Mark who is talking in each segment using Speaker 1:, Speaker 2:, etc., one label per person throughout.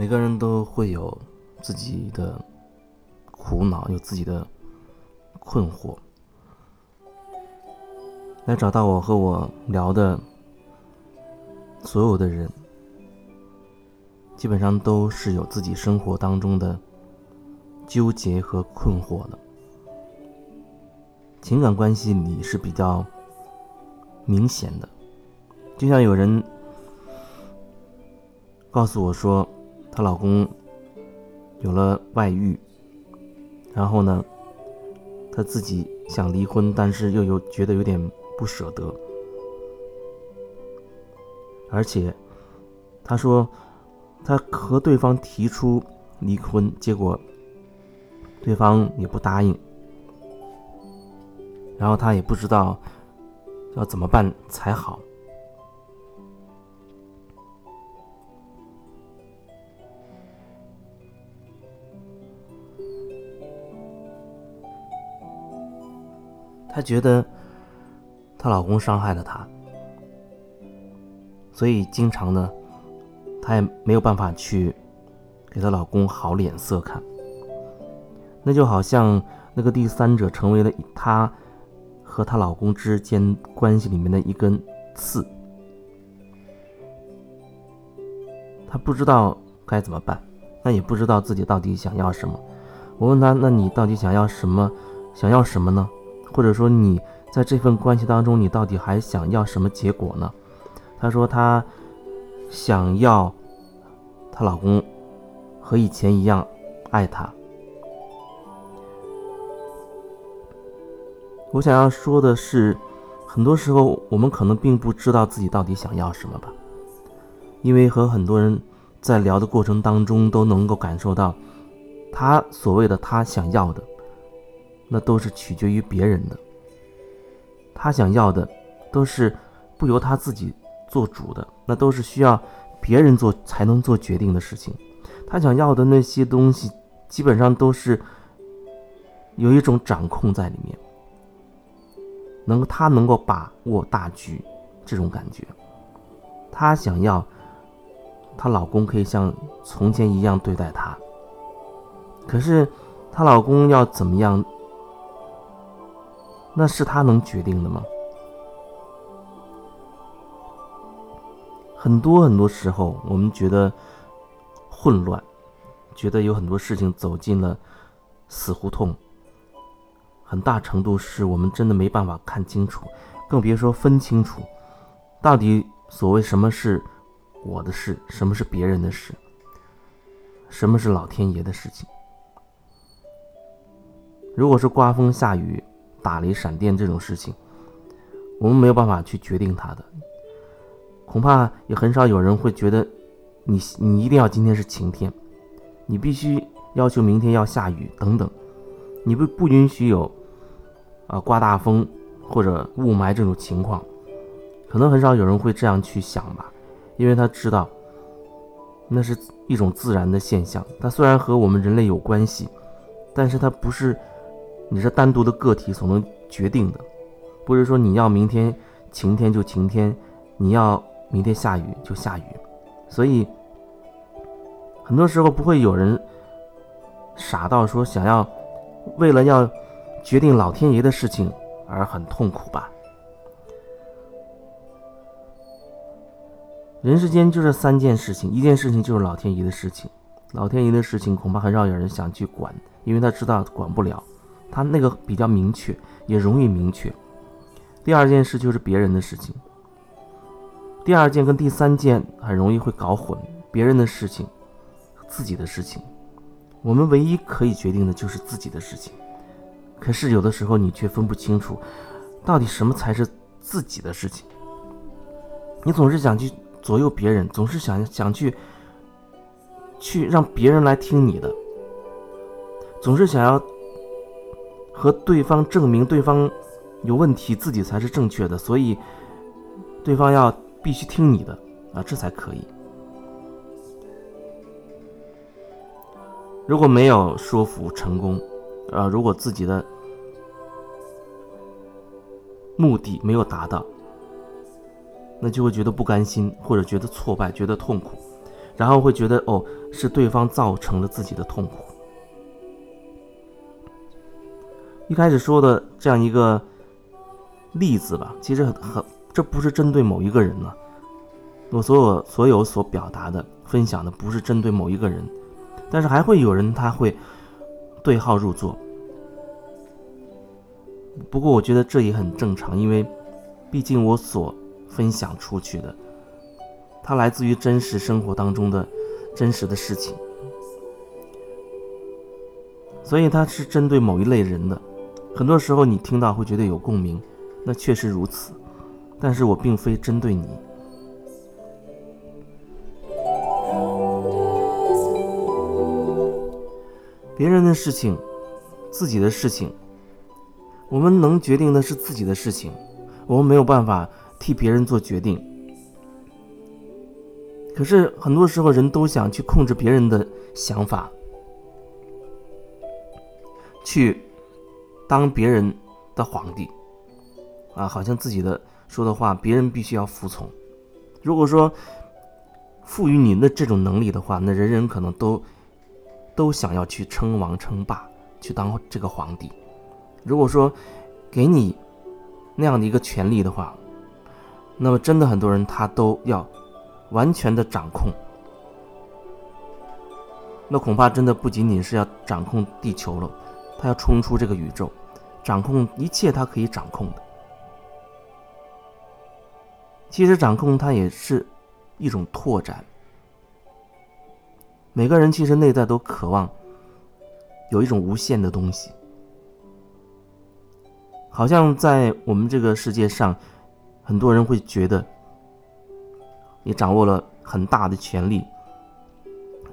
Speaker 1: 每个人都会有自己的苦恼，有自己的困惑。来找到我和我聊的所有的人，基本上都是有自己生活当中的纠结和困惑的。情感关系里是比较明显的，就像有人告诉我说，她老公有了外遇，然后呢，她自己想离婚，但是又有觉得有点。不舍得，而且他说他和对方提出离婚，结果对方也不答应，然后他也不知道要怎么办才好。她觉得。她老公伤害了她，所以经常呢，她也没有办法去给她老公好脸色看。那就好像那个第三者成为了她和她老公之间关系里面的一根刺，她不知道该怎么办，那也不知道自己到底想要什么。我问她：“那你到底想要什么？想要什么呢？或者说你？”在这份关系当中，你到底还想要什么结果呢？她说她想要她老公和以前一样爱她。我想要说的是，很多时候我们可能并不知道自己到底想要什么吧，因为和很多人在聊的过程当中都能够感受到，他所谓的他想要的，那都是取决于别人的。他想要的，都是不由他自己做主的，那都是需要别人做才能做决定的事情。他想要的那些东西，基本上都是有一种掌控在里面，能他能够把握大局，这种感觉。她想要她老公可以像从前一样对待她，可是她老公要怎么样？那是他能决定的吗？很多很多时候，我们觉得混乱，觉得有很多事情走进了死胡同。很大程度是我们真的没办法看清楚，更别说分清楚，到底所谓什么是我的事，什么是别人的事，什么是老天爷的事情。如果是刮风下雨。打雷闪电这种事情，我们没有办法去决定它的。恐怕也很少有人会觉得，你你一定要今天是晴天，你必须要求明天要下雨等等，你不不允许有啊刮大风或者雾霾这种情况。可能很少有人会这样去想吧，因为他知道那是一种自然的现象。它虽然和我们人类有关系，但是它不是。你是单独的个体所能决定的，不是说你要明天晴天就晴天，你要明天下雨就下雨，所以很多时候不会有人傻到说想要为了要决定老天爷的事情而很痛苦吧。人世间就这三件事情，一件事情就是老天爷的事情，老天爷的事情恐怕很少有人想去管，因为他知道管不了。他那个比较明确，也容易明确。第二件事就是别人的事情。第二件跟第三件很容易会搞混，别人的事情，自己的事情。我们唯一可以决定的就是自己的事情。可是有的时候你却分不清楚，到底什么才是自己的事情。你总是想去左右别人，总是想想去，去让别人来听你的，总是想要。和对方证明对方有问题，自己才是正确的，所以对方要必须听你的啊，这才可以。如果没有说服成功，啊，如果自己的目的没有达到，那就会觉得不甘心，或者觉得挫败，觉得痛苦。然后会觉得哦，是对方造成了自己的痛苦。一开始说的这样一个例子吧，其实很很，这不是针对某一个人呢。我所有所有所表达的、分享的，不是针对某一个人，但是还会有人他会对号入座。不过我觉得这也很正常，因为毕竟我所分享出去的。它来自于真实生活当中的真实的事情，所以它是针对某一类人的。很多时候你听到会觉得有共鸣，那确实如此。但是我并非针对你。别人的事情，自己的事情，我们能决定的是自己的事情，我们没有办法替别人做决定。可是很多时候，人都想去控制别人的想法，去当别人的皇帝，啊，好像自己的说的话，别人必须要服从。如果说赋予你的这种能力的话，那人人可能都都想要去称王称霸，去当这个皇帝。如果说给你那样的一个权利的话，那么真的很多人他都要。完全的掌控，那恐怕真的不仅仅是要掌控地球了，他要冲出这个宇宙，掌控一切他可以掌控的。其实掌控它也是一种拓展。每个人其实内在都渴望有一种无限的东西，好像在我们这个世界上，很多人会觉得。你掌握了很大的权力，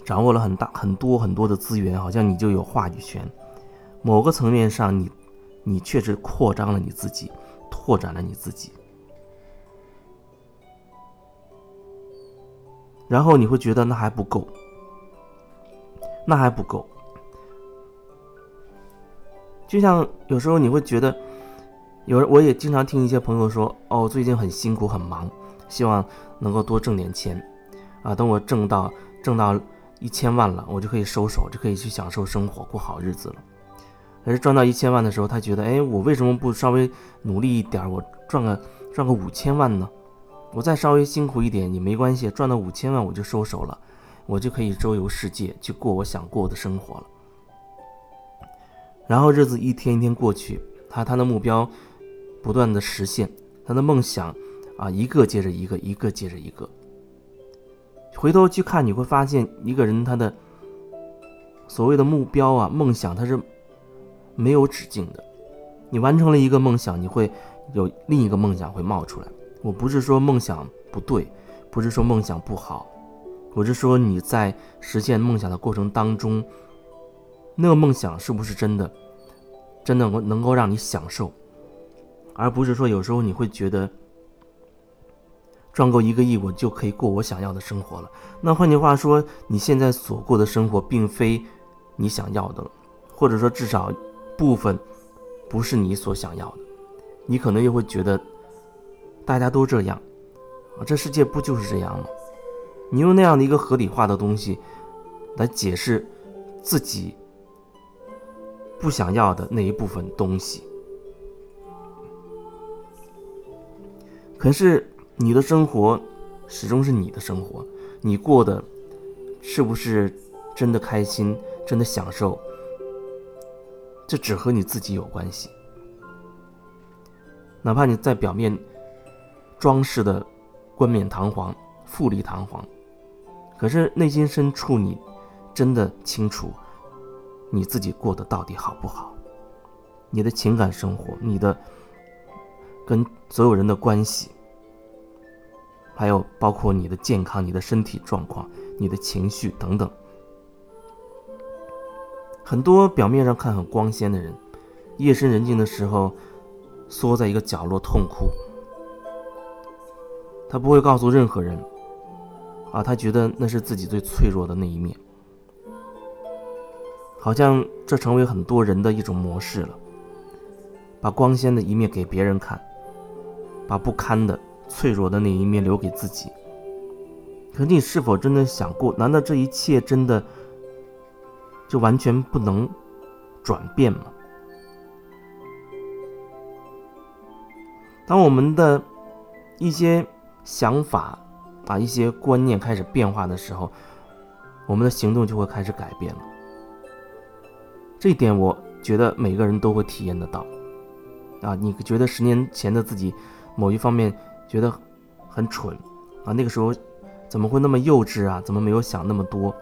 Speaker 1: 掌握了很大很多很多的资源，好像你就有话语权。某个层面上，你你确实扩张了你自己，拓展了你自己。然后你会觉得那还不够，那还不够。就像有时候你会觉得，有我也经常听一些朋友说：“哦，最近很辛苦，很忙。”希望能够多挣点钱，啊，等我挣到挣到一千万了，我就可以收手，就可以去享受生活，过好日子了。可是赚到一千万的时候，他觉得，哎，我为什么不稍微努力一点，我赚个赚个五千万呢？我再稍微辛苦一点也没关系，赚到五千万我就收手了，我就可以周游世界，去过我想过的生活了。然后日子一天一天过去，他他的目标不断的实现，他的梦想。啊，一个接着一个，一个接着一个。回头去看，你会发现一个人他的所谓的目标啊、梦想，他是没有止境的。你完成了一个梦想，你会有另一个梦想会冒出来。我不是说梦想不对，不是说梦想不好，我是说你在实现梦想的过程当中，那个梦想是不是真的，真的能够让你享受，而不是说有时候你会觉得。赚够一个亿，我就可以过我想要的生活了。那换句话说，你现在所过的生活并非你想要的，或者说至少部分不是你所想要的。你可能又会觉得大家都这样啊，这世界不就是这样吗？你用那样的一个合理化的东西来解释自己不想要的那一部分东西，可是。你的生活始终是你的生活，你过的是不是真的开心、真的享受？这只和你自己有关系。哪怕你在表面装饰的冠冕堂皇、富丽堂皇，可是内心深处你真的清楚你自己过得到底好不好？你的情感生活，你的跟所有人的关系。还有包括你的健康、你的身体状况、你的情绪等等。很多表面上看很光鲜的人，夜深人静的时候，缩在一个角落痛哭。他不会告诉任何人，啊，他觉得那是自己最脆弱的那一面。好像这成为很多人的一种模式了，把光鲜的一面给别人看，把不堪的。脆弱的那一面留给自己，可你是否真的想过？难道这一切真的就完全不能转变吗？当我们的一些想法啊、一些观念开始变化的时候，我们的行动就会开始改变了。这一点，我觉得每个人都会体验得到。啊，你觉得十年前的自己某一方面觉得很蠢啊？那个时候怎么会那么幼稚啊？怎么没有想那么多？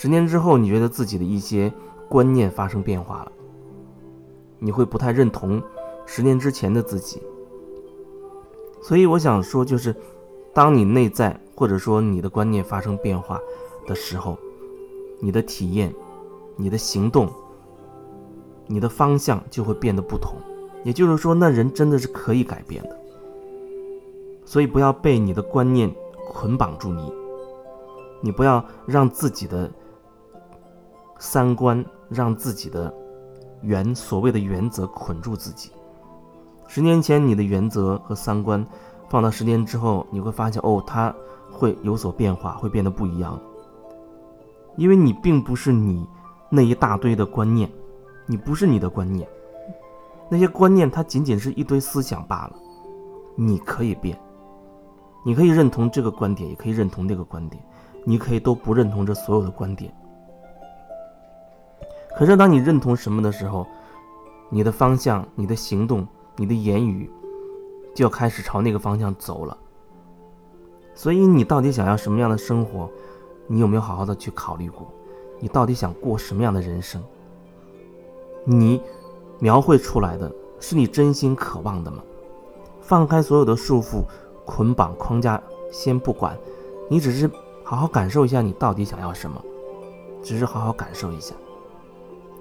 Speaker 1: 十年之后，你觉得自己的一些观念发生变化了，你会不太认同十年之前的自己。所以我想说，就是当你内在或者说你的观念发生变化的时候，你的体验、你的行动。你的方向就会变得不同，也就是说，那人真的是可以改变的。所以不要被你的观念捆绑住你，你不要让自己的三观、让自己的原所谓的原则捆住自己。十年前你的原则和三观，放到十年之后，你会发现哦，它会有所变化，会变得不一样。因为你并不是你那一大堆的观念。你不是你的观念，那些观念它仅仅是一堆思想罢了。你可以变，你可以认同这个观点，也可以认同那个观点，你可以都不认同这所有的观点。可是当你认同什么的时候，你的方向、你的行动、你的言语就要开始朝那个方向走了。所以你到底想要什么样的生活？你有没有好好的去考虑过？你到底想过什么样的人生？你描绘出来的是你真心渴望的吗？放开所有的束缚、捆绑、框架，先不管，你只是好好感受一下你到底想要什么，只是好好感受一下，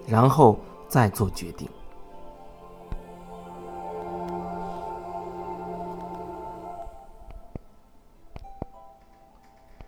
Speaker 1: 然后再做决定。